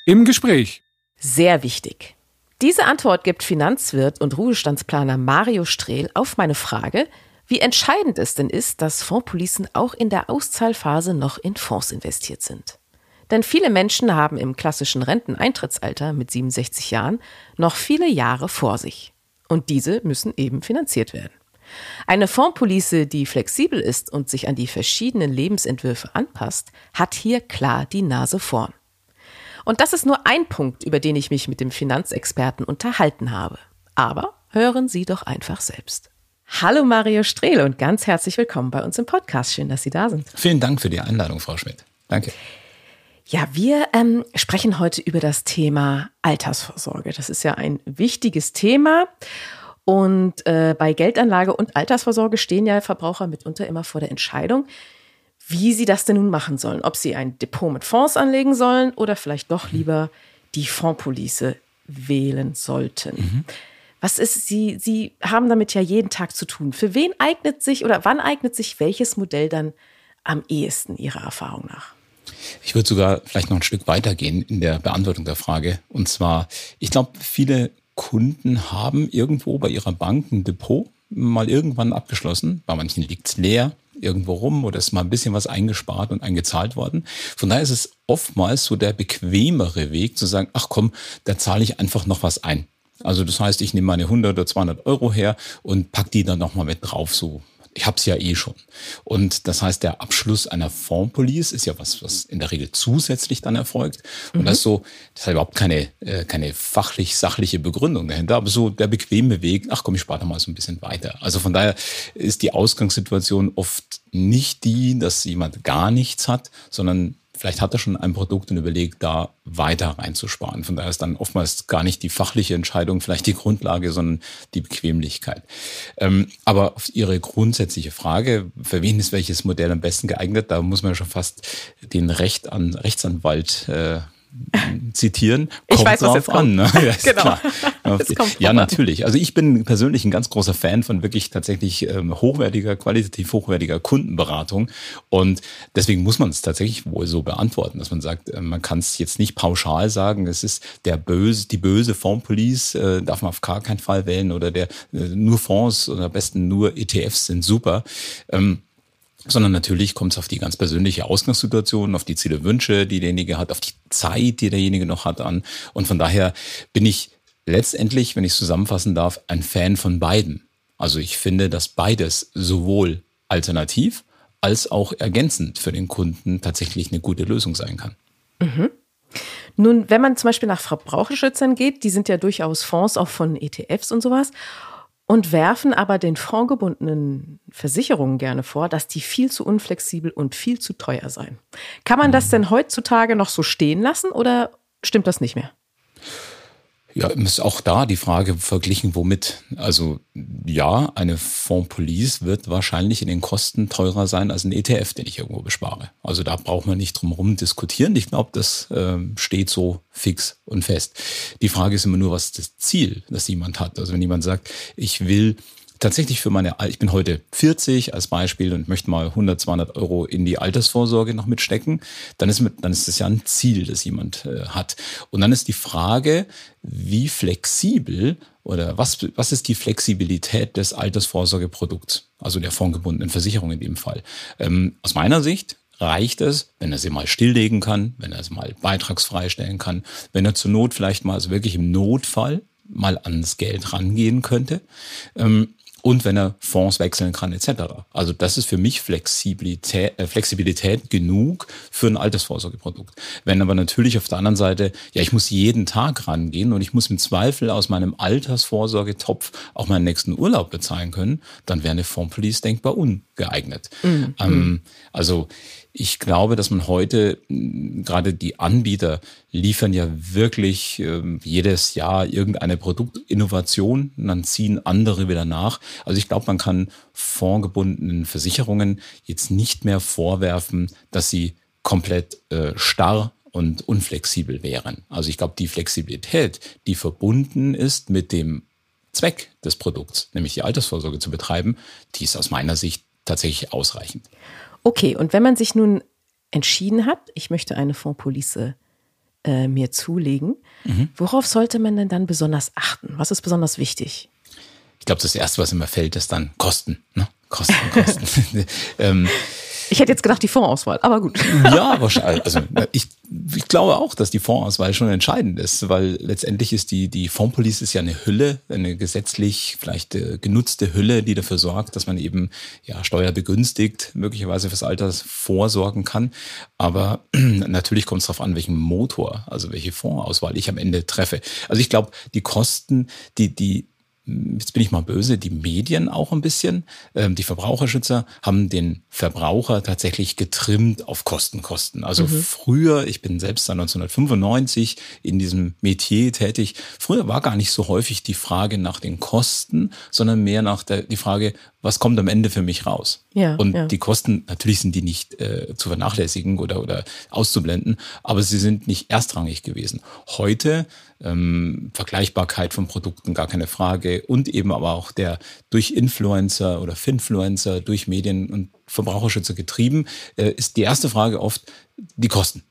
Im Gespräch. Sehr wichtig. Diese Antwort gibt Finanzwirt und Ruhestandsplaner Mario Strehl auf meine Frage, wie entscheidend es denn ist, dass Fondspolicen auch in der Auszahlphase noch in Fonds investiert sind. Denn viele Menschen haben im klassischen Renteneintrittsalter mit 67 Jahren noch viele Jahre vor sich. Und diese müssen eben finanziert werden. Eine Fondspolice, die flexibel ist und sich an die verschiedenen Lebensentwürfe anpasst, hat hier klar die Nase vorn. Und das ist nur ein Punkt, über den ich mich mit dem Finanzexperten unterhalten habe. Aber hören Sie doch einfach selbst. Hallo Mario Strehl und ganz herzlich willkommen bei uns im Podcast. Schön, dass Sie da sind. Vielen Dank für die Einladung, Frau Schmidt. Danke. Ja, wir ähm, sprechen heute über das Thema Altersvorsorge. Das ist ja ein wichtiges Thema. Und äh, bei Geldanlage und Altersvorsorge stehen ja Verbraucher mitunter immer vor der Entscheidung, wie sie das denn nun machen sollen. Ob sie ein Depot mit Fonds anlegen sollen oder vielleicht doch lieber die Fondspolice wählen sollten. Mhm. Was ist, Sie, Sie haben damit ja jeden Tag zu tun. Für wen eignet sich oder wann eignet sich welches Modell dann am ehesten Ihrer Erfahrung nach? Ich würde sogar vielleicht noch ein Stück weitergehen in der Beantwortung der Frage. Und zwar, ich glaube, viele Kunden haben irgendwo bei ihrer Bank ein Depot mal irgendwann abgeschlossen. Bei manchen liegt es leer irgendwo rum oder ist mal ein bisschen was eingespart und eingezahlt worden. Von daher ist es oftmals so der bequemere Weg zu sagen, ach komm, da zahle ich einfach noch was ein. Also das heißt, ich nehme meine 100 oder 200 Euro her und pack die dann nochmal mit drauf, so ich habe es ja eh schon. Und das heißt, der Abschluss einer Fondspolice ist ja was, was in der Regel zusätzlich dann erfolgt. Und mhm. das ist so, das hat überhaupt keine, äh, keine fachlich-sachliche Begründung dahinter, aber so der bequeme Weg, ach komm, ich spare doch mal so ein bisschen weiter. Also von daher ist die Ausgangssituation oft nicht die, dass jemand gar nichts hat, sondern vielleicht hat er schon ein Produkt und überlegt, da weiter reinzusparen. Von daher ist dann oftmals gar nicht die fachliche Entscheidung vielleicht die Grundlage, sondern die Bequemlichkeit. Ähm, aber auf Ihre grundsätzliche Frage, für wen ist welches Modell am besten geeignet, da muss man schon fast den Recht an Rechtsanwalt äh, zitieren. Kommt ich weiß, was jetzt an. Ne? *laughs* Ja, genau. *laughs* ja, natürlich. Also ich bin persönlich ein ganz großer Fan von wirklich tatsächlich ähm, hochwertiger, qualitativ hochwertiger Kundenberatung. Und deswegen muss man es tatsächlich wohl so beantworten, dass man sagt, äh, man kann es jetzt nicht pauschal sagen, es ist der böse, die böse Fondspolice, äh, darf man auf gar keinen Fall wählen oder der äh, nur Fonds oder am besten nur ETFs sind super. Ähm, sondern natürlich kommt es auf die ganz persönliche Ausgangssituation, auf die Ziele, Wünsche, die derjenige hat, auf die Zeit, die derjenige noch hat an. Und von daher bin ich letztendlich, wenn ich es zusammenfassen darf, ein Fan von beiden. Also ich finde, dass beides sowohl alternativ als auch ergänzend für den Kunden tatsächlich eine gute Lösung sein kann. Mhm. Nun, wenn man zum Beispiel nach Verbraucherschützern geht, die sind ja durchaus Fonds auch von ETFs und sowas und werfen aber den fondgebundenen Versicherungen gerne vor, dass die viel zu unflexibel und viel zu teuer seien. Kann man das denn heutzutage noch so stehen lassen oder stimmt das nicht mehr? Ja, ist auch da die Frage verglichen, womit. Also ja, eine Fondspolice wird wahrscheinlich in den Kosten teurer sein als ein ETF, den ich irgendwo bespare. Also da braucht man nicht drum herum diskutieren. Ich glaube, das äh, steht so fix und fest. Die Frage ist immer nur, was das Ziel, das jemand hat. Also wenn jemand sagt, ich will tatsächlich für meine, ich bin heute 40 als Beispiel und möchte mal 100, 200 Euro in die Altersvorsorge noch mitstecken, dann ist, mit, dann ist das ja ein Ziel, das jemand äh, hat. Und dann ist die Frage, wie flexibel oder was, was ist die Flexibilität des Altersvorsorgeprodukts, also der fondgebundenen Versicherung in dem Fall. Ähm, aus meiner Sicht reicht es, wenn er sie mal stilllegen kann, wenn er sie mal beitragsfrei stellen kann, wenn er zur Not vielleicht mal, also wirklich im Notfall, mal ans Geld rangehen könnte. Ähm, und wenn er Fonds wechseln kann etc. Also das ist für mich Flexibilität, äh, Flexibilität genug für ein Altersvorsorgeprodukt. Wenn aber natürlich auf der anderen Seite, ja, ich muss jeden Tag rangehen und ich muss im Zweifel aus meinem Altersvorsorgetopf auch meinen nächsten Urlaub bezahlen können, dann wäre eine Fondspolice denkbar ungeeignet. Mhm. Ähm, also ich glaube, dass man heute, gerade die Anbieter liefern ja wirklich äh, jedes Jahr irgendeine Produktinnovation und dann ziehen andere wieder nach. Also ich glaube, man kann fondgebundenen Versicherungen jetzt nicht mehr vorwerfen, dass sie komplett äh, starr und unflexibel wären. Also ich glaube, die Flexibilität, die verbunden ist mit dem Zweck des Produkts, nämlich die Altersvorsorge zu betreiben, die ist aus meiner Sicht tatsächlich ausreichend. Okay, und wenn man sich nun entschieden hat, ich möchte eine Fondspolice äh, mir zulegen, mhm. worauf sollte man denn dann besonders achten? Was ist besonders wichtig? Ich glaube, das Erste, was immer fällt, ist dann Kosten. Ne? Kosten, Kosten. *laughs* *laughs* ähm, ich hätte jetzt gedacht, die Fondsauswahl, aber gut. *laughs* Ja, wahrscheinlich. Also ich, ich glaube auch, dass die Fondsauswahl schon entscheidend ist, weil letztendlich ist die, die Fondspolice ist ja eine Hülle, eine gesetzlich vielleicht äh, genutzte Hülle, die dafür sorgt, dass man eben ja steuerbegünstigt möglicherweise fürs Alter vorsorgen kann. Aber *clears throat* natürlich kommt es darauf an, welchen Motor, also welche Fondsauswahl ich am Ende treffe. Also ich glaube, die Kosten, die, die jetzt bin ich mal böse, die Medien auch ein bisschen, ähm, die Verbraucherschützer haben den Verbraucher tatsächlich getrimmt auf Kosten, Kosten. Also mhm. früher, ich bin selbst seit 1995 in diesem Metier tätig, früher war gar nicht so häufig die Frage nach den Kosten, sondern mehr nach der, die Frage, was kommt am Ende für mich raus? Ja, und ja. die Kosten, natürlich sind die nicht äh, zu vernachlässigen oder, oder auszublenden, aber sie sind nicht erstrangig gewesen. Heute ähm, Vergleichbarkeit von Produkten, gar keine Frage. Und eben aber auch der durch Influencer oder Finfluencer, durch Medien und Verbraucherschützer getrieben, äh, ist die erste Frage oft die Kosten.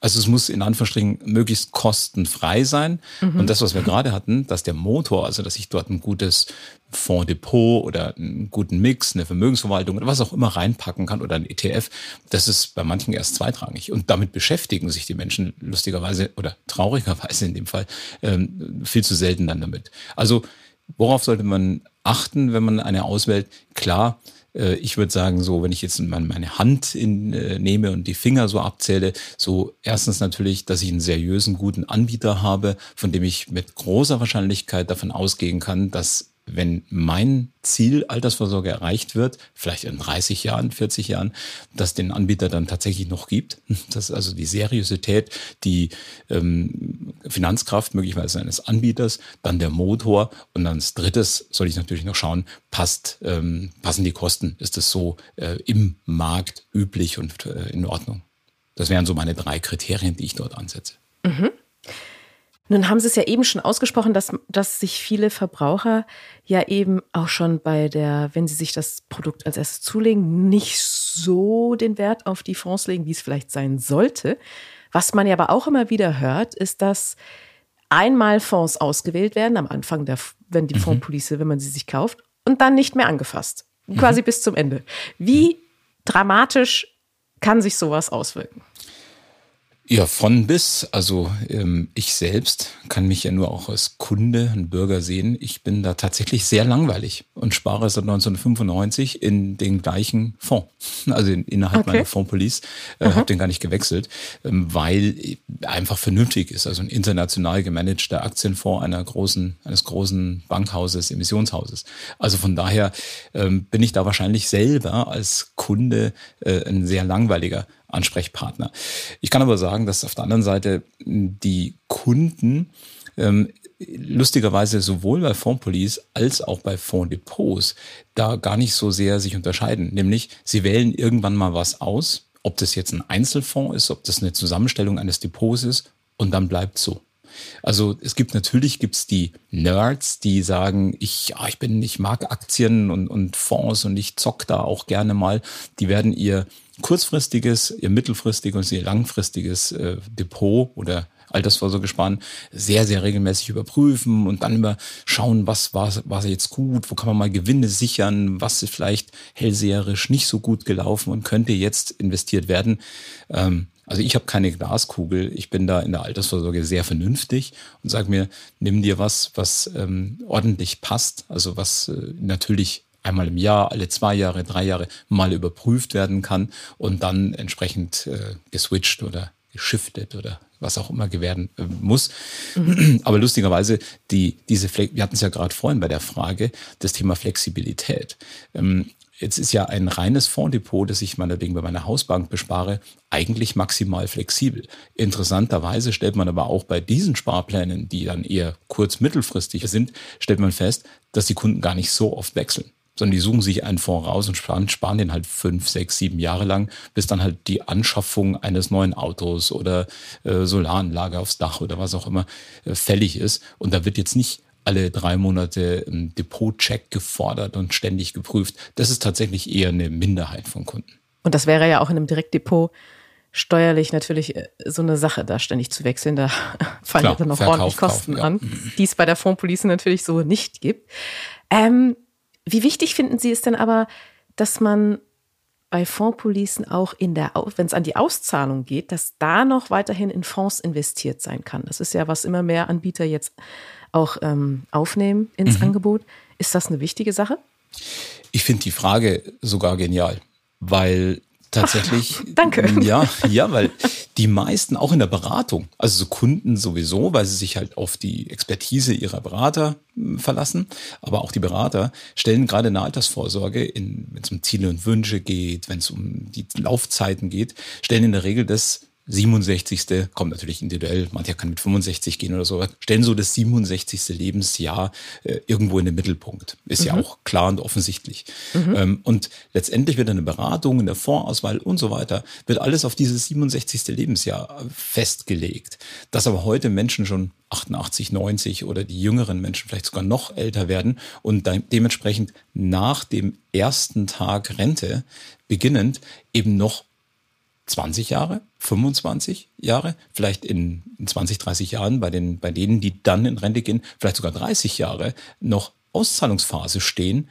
Also es muss in Anführungsstrichen möglichst kostenfrei sein. Mhm. Und das, was wir gerade hatten, dass der Motor, also dass ich dort ein gutes Fonddepot oder einen guten Mix, eine Vermögensverwaltung oder was auch immer reinpacken kann oder ein ETF, das ist bei manchen erst zweitrangig. Und damit beschäftigen sich die Menschen lustigerweise oder traurigerweise in dem Fall ähm, viel zu selten dann damit. Also worauf sollte man achten, wenn man eine auswählt? Klar, ich würde sagen, so, wenn ich jetzt meine Hand in, äh, nehme und die Finger so abzähle, so erstens natürlich, dass ich einen seriösen, guten Anbieter habe, von dem ich mit großer Wahrscheinlichkeit davon ausgehen kann, dass wenn mein Ziel Altersvorsorge erreicht wird, vielleicht in 30 Jahren, 40 Jahren, dass den Anbieter dann tatsächlich noch gibt. *laughs* Das ist also die Seriosität, die ähm, Finanzkraft möglicherweise eines Anbieters, dann der Motor und dann als drittes soll ich natürlich noch schauen, passt, ähm, passen die Kosten? Ist das so äh, im Markt üblich und äh, in Ordnung? Das wären so meine drei Kriterien, die ich dort ansetze. Mhm. Nun haben Sie es ja eben schon ausgesprochen, dass, dass sich viele Verbraucher ja eben auch schon bei der, wenn sie sich das Produkt als erstes zulegen, nicht so den Wert auf die Fonds legen, wie es vielleicht sein sollte. Was man ja aber auch immer wieder hört, ist, dass einmal Fonds ausgewählt werden am Anfang der, wenn die mhm. Fondspolice, wenn man sie sich kauft, und dann nicht mehr angefasst. Quasi mhm. bis zum Ende. Wie dramatisch kann sich sowas auswirken? Ja, von bis. Also ähm, ich selbst kann mich ja nur auch als Kunde, ein Bürger sehen. Ich bin da tatsächlich sehr langweilig und spare seit 1995 in den gleichen Fonds. Also in, innerhalb okay. meiner Fondspolice. Äh, habe den gar nicht gewechselt, ähm, weil einfach vernünftig ist. Also ein international gemanagter Aktienfonds einer großen, eines großen Bankhauses, Emissionshauses. Also von daher ähm, bin ich da wahrscheinlich selber als Kunde äh, ein sehr langweiliger Ansprechpartner. Ich kann aber sagen, dass auf der anderen Seite die Kunden ähm, lustigerweise sowohl bei Fondspolice als auch bei Fondsdepots da gar nicht so sehr sich unterscheiden. Nämlich, sie wählen irgendwann mal was aus, ob das jetzt ein Einzelfonds ist, ob das eine Zusammenstellung eines Depots ist und dann bleibt so. Also es gibt natürlich gibt's die Nerds, die sagen, ich, ja, ich bin, ich mag Aktien und, und Fonds und ich zock da auch gerne mal. Die werden ihr kurzfristiges, ihr mittelfristiges und ihr langfristiges äh, Depot oder Altersvorsorge sparen, sehr, sehr regelmäßig überprüfen und dann immer schauen, was war, war jetzt gut, wo kann man mal Gewinne sichern, was ist vielleicht hellseherisch nicht so gut gelaufen und könnte jetzt investiert werden. Ähm, also ich habe keine Glaskugel, ich bin da in der Altersvorsorge sehr vernünftig und sage mir, nimm dir was, was ähm, ordentlich passt, also was äh, natürlich einmal im Jahr, alle zwei Jahre, drei Jahre mal überprüft werden kann und dann entsprechend äh, geswitcht oder geschiftet oder was auch immer gewähren äh, muss. Mhm. Aber lustigerweise, die, diese, wir hatten es ja gerade vorhin bei der Frage, das Thema Flexibilität. Ähm, Jetzt ist ja ein reines Fonddepot, das ich meinetwegen bei meiner Hausbank bespare, eigentlich maximal flexibel. Interessanterweise stellt man aber auch bei diesen Sparplänen, die dann eher kurz-mittelfristig sind, stellt man fest, dass die Kunden gar nicht so oft wechseln sondern die suchen sich einen Fonds raus und sparen, sparen den halt fünf, sechs, sieben Jahre lang, bis dann halt die Anschaffung eines neuen Autos oder äh, Solaranlage aufs Dach oder was auch immer äh, fällig ist. Und da wird jetzt nicht alle drei Monate ein Depot-Check gefordert und ständig geprüft. Das ist tatsächlich eher eine Minderheit von Kunden. Und das wäre ja auch in einem Direktdepot steuerlich natürlich äh, so eine Sache, da ständig zu wechseln. Da *laughs* fallen Klar, dann noch Verkauf, ordentlich Kosten Kauf, ja. an, die es bei der Fondspolice natürlich so nicht gibt. Ähm, wie wichtig finden Sie es denn aber, dass man bei Fondspolicen auch in der, wenn es an die Auszahlung geht, dass da noch weiterhin in Fonds investiert sein kann? Das ist ja, was immer mehr Anbieter jetzt auch ähm, aufnehmen ins mhm. Angebot. Ist das eine wichtige Sache? Ich finde die Frage sogar genial, weil tatsächlich. Ach, *laughs* danke. Ja, ja, weil die meisten auch in der Beratung, also so Kunden sowieso, weil sie sich halt auf die Expertise ihrer Berater verlassen, aber auch die Berater stellen gerade eine Altersvorsorge, wenn es um Ziele und Wünsche geht, wenn es um die Laufzeiten geht, stellen in der Regel das 67. kommt natürlich individuell, mancher kann mit 65 gehen oder so, stellen so das 67. Lebensjahr äh, irgendwo in den Mittelpunkt. Ist mhm. ja auch klar und offensichtlich. Mhm. Ähm, und letztendlich wird eine Beratung, in der Fondsauswahl und so weiter, wird alles auf dieses 67. Lebensjahr festgelegt. Dass aber heute Menschen schon 88, 90 oder die jüngeren Menschen vielleicht sogar noch älter werden und dementsprechend nach dem ersten Tag Rente beginnend eben noch 20 Jahre, 25 Jahre, vielleicht in, 20, 30 Jahren bei, den, bei denen, die dann in Rente gehen, vielleicht sogar 30 Jahre noch Auszahlungsphase stehen,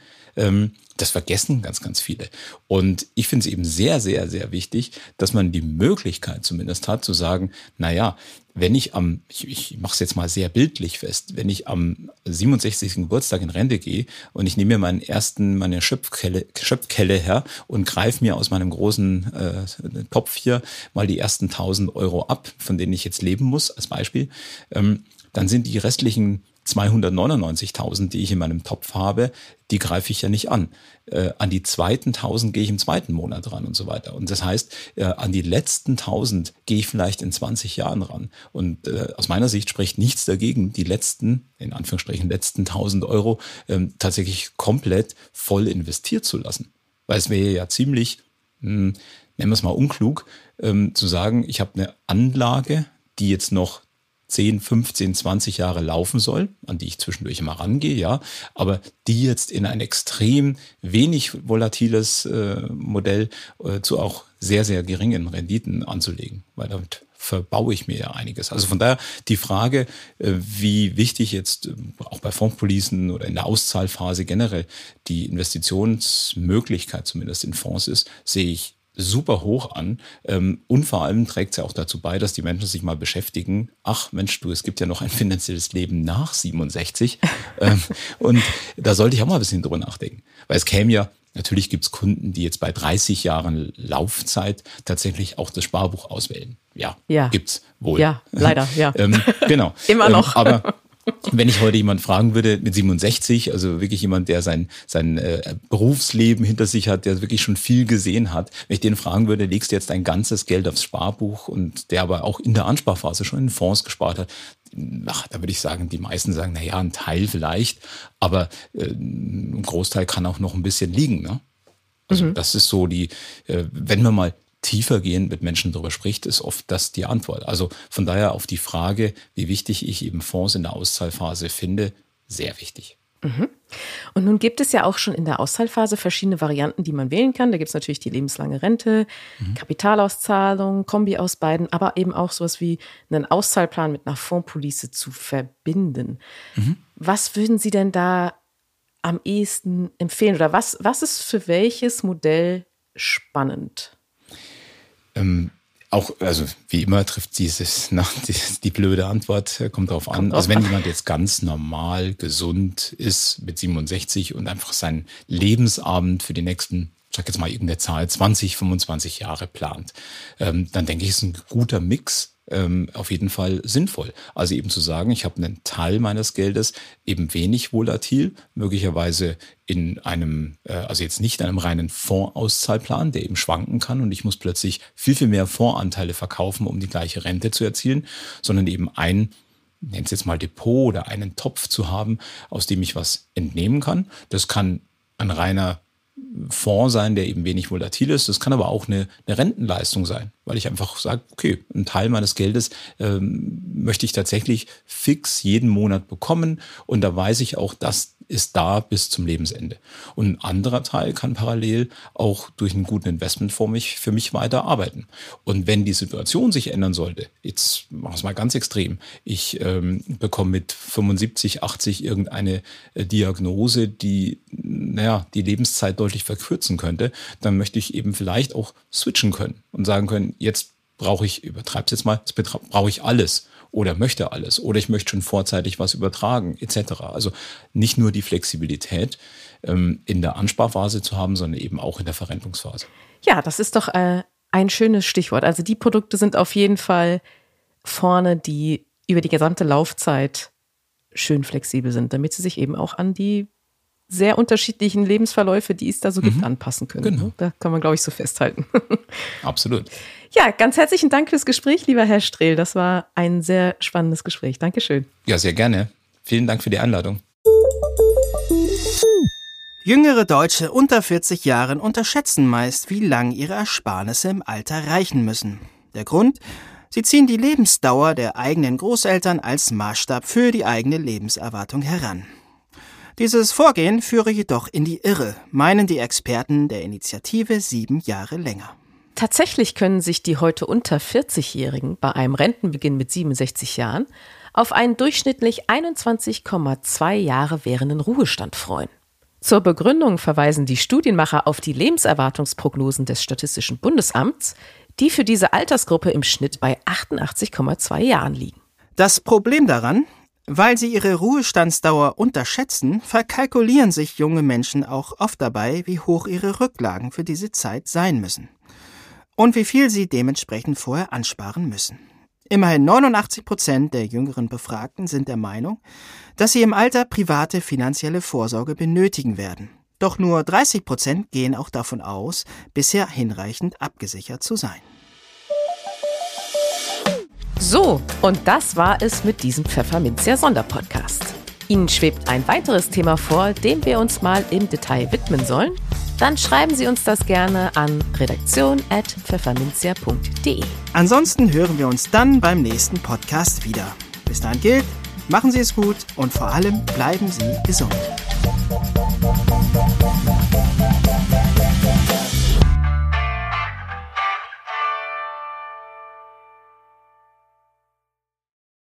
das vergessen ganz, ganz viele. Und ich finde es eben sehr, sehr, sehr wichtig, dass man die Möglichkeit zumindest hat zu sagen, na ja, wenn ich am, ich, ich mache es jetzt mal sehr bildlich fest, wenn ich am 67. Geburtstag in Rente gehe und ich nehme mir meinen ersten, meine Schöpfkelle, Schöpfkelle her und greife mir aus meinem großen äh, Topf hier mal die ersten 1000 Euro ab, von denen ich jetzt leben muss, als Beispiel, ähm, dann sind die restlichen 299.000, die ich in meinem Topf habe, die greife ich ja nicht an. Äh, an die zweiten 1000 gehe ich im zweiten Monat ran und so weiter. Und das heißt, äh, an die letzten 1000 gehe ich vielleicht in 20 Jahren ran. Und äh, aus meiner Sicht spricht nichts dagegen, die letzten, in Anführungsstrichen, letzten 1000 Euro ähm, tatsächlich komplett voll investiert zu lassen. Weil es wäre ja ziemlich, mh, hm, nennen wir es mal unklug, ähm, zu sagen, ich habe eine Anlage, die jetzt noch 10, 15, 20 Jahre laufen soll, an die ich zwischendurch immer rangehe, ja, aber die jetzt in ein extrem wenig volatiles äh, Modell äh, zu auch sehr, sehr geringen Renditen anzulegen, weil damit verbaue ich mir ja einiges. Also von daher die Frage, äh, wie wichtig jetzt äh, auch bei Fondspolicen oder in der Auszahlphase generell die Investitionsmöglichkeit zumindest in Fonds ist, sehe ich super hoch an. Ähm, und vor allem trägt es ja auch dazu bei, dass die Menschen sich mal beschäftigen. Ach Mensch, du, es gibt ja noch ein finanzielles Leben nach 67. *laughs* ähm, und da sollte ich auch mal ein bisschen drüber nachdenken. Weil es käme ja, natürlich gibt es Kunden, die jetzt bei 30 Jahren Laufzeit tatsächlich auch das Sparbuch auswählen. Ja, ja. gibt's wohl. Ja, leider, ja. *laughs* ähm, genau. *laughs* Immer noch. Ähm, aber wenn ich heute jemand fragen würde mit 67, also wirklich jemand, der sein, sein äh, Berufsleben hinter sich hat, der wirklich schon viel gesehen hat, wenn ich den fragen würde, legst du jetzt dein ganzes Geld aufs Sparbuch und der aber auch in der Ansparphase schon in Fonds gespart hat, ach, da würde ich sagen, die meisten sagen, na ja, ein Teil vielleicht, aber äh, ein Großteil kann auch noch ein bisschen liegen. Ne? Also mhm. das ist so die, äh, wenn wir mal tiefergehend mit Menschen darüber spricht, ist oft das die Antwort. Also von daher auf die Frage, wie wichtig ich eben Fonds in der Auszahlphase finde, sehr wichtig. Mhm. Und nun gibt es ja auch schon in der Auszahlphase verschiedene Varianten, die man wählen kann. Da gibt es natürlich die lebenslange Rente, mhm. Kapitalauszahlung, Kombi aus beiden, aber eben auch sowas wie einen Auszahlplan mit einer Fondspolice zu verbinden. Mhm. Was würden Sie denn da am ehesten empfehlen oder was, was ist für welches Modell spannend? Ähm, auch, also wie immer trifft dieses, *laughs* na, die, die blöde Antwort, äh, kommt darauf an. Also wenn jemand jetzt ganz normal gesund ist mit 67 und einfach seinen Lebensabend für die nächsten, sag jetzt mal irgendeine Zahl, 20, 25 Jahre plant, ähm, dann denke ich, ist ein guter Mix ähm, auf jeden Fall sinnvoll. Also eben zu sagen, ich habe einen Teil meines Geldes eben wenig volatil, möglicherweise in einem, äh, also jetzt nicht einem reinen Fondsauszahlplan, der eben schwanken kann und ich muss plötzlich viel, viel mehr Fondsanteile verkaufen, um die gleiche Rente zu erzielen, sondern eben ein nennt es jetzt mal Depot oder einen Topf zu haben, aus dem ich was entnehmen kann. Das kann ein reiner Fonds sein, der eben wenig volatil ist. Das kann aber auch eine, eine Rentenleistung sein, weil ich einfach sage, okay, ein Teil meines Geldes ähm, möchte ich tatsächlich fix jeden Monat bekommen und da weiß ich auch, dass ist da bis zum Lebensende. Und ein anderer Teil kann parallel auch durch einen guten Investmentfonds mich, für mich weiter arbeiten. Und wenn die Situation sich ändern sollte, jetzt machen wir es mal ganz extrem, ich ähm, bekomme mit 75, 80 irgendeine äh, Diagnose, die naja, die Lebenszeit deutlich verkürzen könnte, dann möchte ich eben vielleicht auch switchen können und sagen können, jetzt brauche ich, übertreib's jetzt mal, brauche ich alles oder möchte alles oder ich möchte schon vorzeitig was übertragen etc. Also nicht nur die Flexibilität ähm, in der Ansparphase zu haben, sondern eben auch in der Verrentungsphase. Ja, das ist doch äh, ein schönes Stichwort. Also die Produkte sind auf jeden Fall vorne, die über die gesamte Laufzeit schön flexibel sind, damit sie sich eben auch an die sehr unterschiedlichen Lebensverläufe, die es da so gibt, mhm. anpassen können. Genau. Da kann man, glaube ich, so festhalten. *laughs* Absolut. Ja, ganz herzlichen Dank fürs Gespräch, lieber Herr Strehl. Das war ein sehr spannendes Gespräch. Dankeschön. Ja, sehr gerne. Vielen Dank für die Einladung. Jüngere Deutsche unter 40 Jahren unterschätzen meist, wie lang ihre Ersparnisse im Alter reichen müssen. Der Grund? Sie ziehen die Lebensdauer der eigenen Großeltern als Maßstab für die eigene Lebenserwartung heran. Dieses Vorgehen führe jedoch in die Irre, meinen die Experten der Initiative sieben Jahre länger. Tatsächlich können sich die heute unter 40-Jährigen bei einem Rentenbeginn mit 67 Jahren auf einen durchschnittlich 21,2 Jahre währenden Ruhestand freuen. Zur Begründung verweisen die Studienmacher auf die Lebenserwartungsprognosen des Statistischen Bundesamts, die für diese Altersgruppe im Schnitt bei 88,2 Jahren liegen. Das Problem daran, weil sie ihre Ruhestandsdauer unterschätzen, verkalkulieren sich junge Menschen auch oft dabei, wie hoch ihre Rücklagen für diese Zeit sein müssen und wie viel sie dementsprechend vorher ansparen müssen. Immerhin 89 Prozent der jüngeren Befragten sind der Meinung, dass sie im Alter private finanzielle Vorsorge benötigen werden. Doch nur 30 Prozent gehen auch davon aus, bisher hinreichend abgesichert zu sein. So, und das war es mit diesem Pfefferminzia Sonderpodcast. Ihnen schwebt ein weiteres Thema vor, dem wir uns mal im Detail widmen sollen? Dann schreiben Sie uns das gerne an redaktion.pfefferminzia.de. Ansonsten hören wir uns dann beim nächsten Podcast wieder. Bis dahin gilt, machen Sie es gut und vor allem bleiben Sie gesund.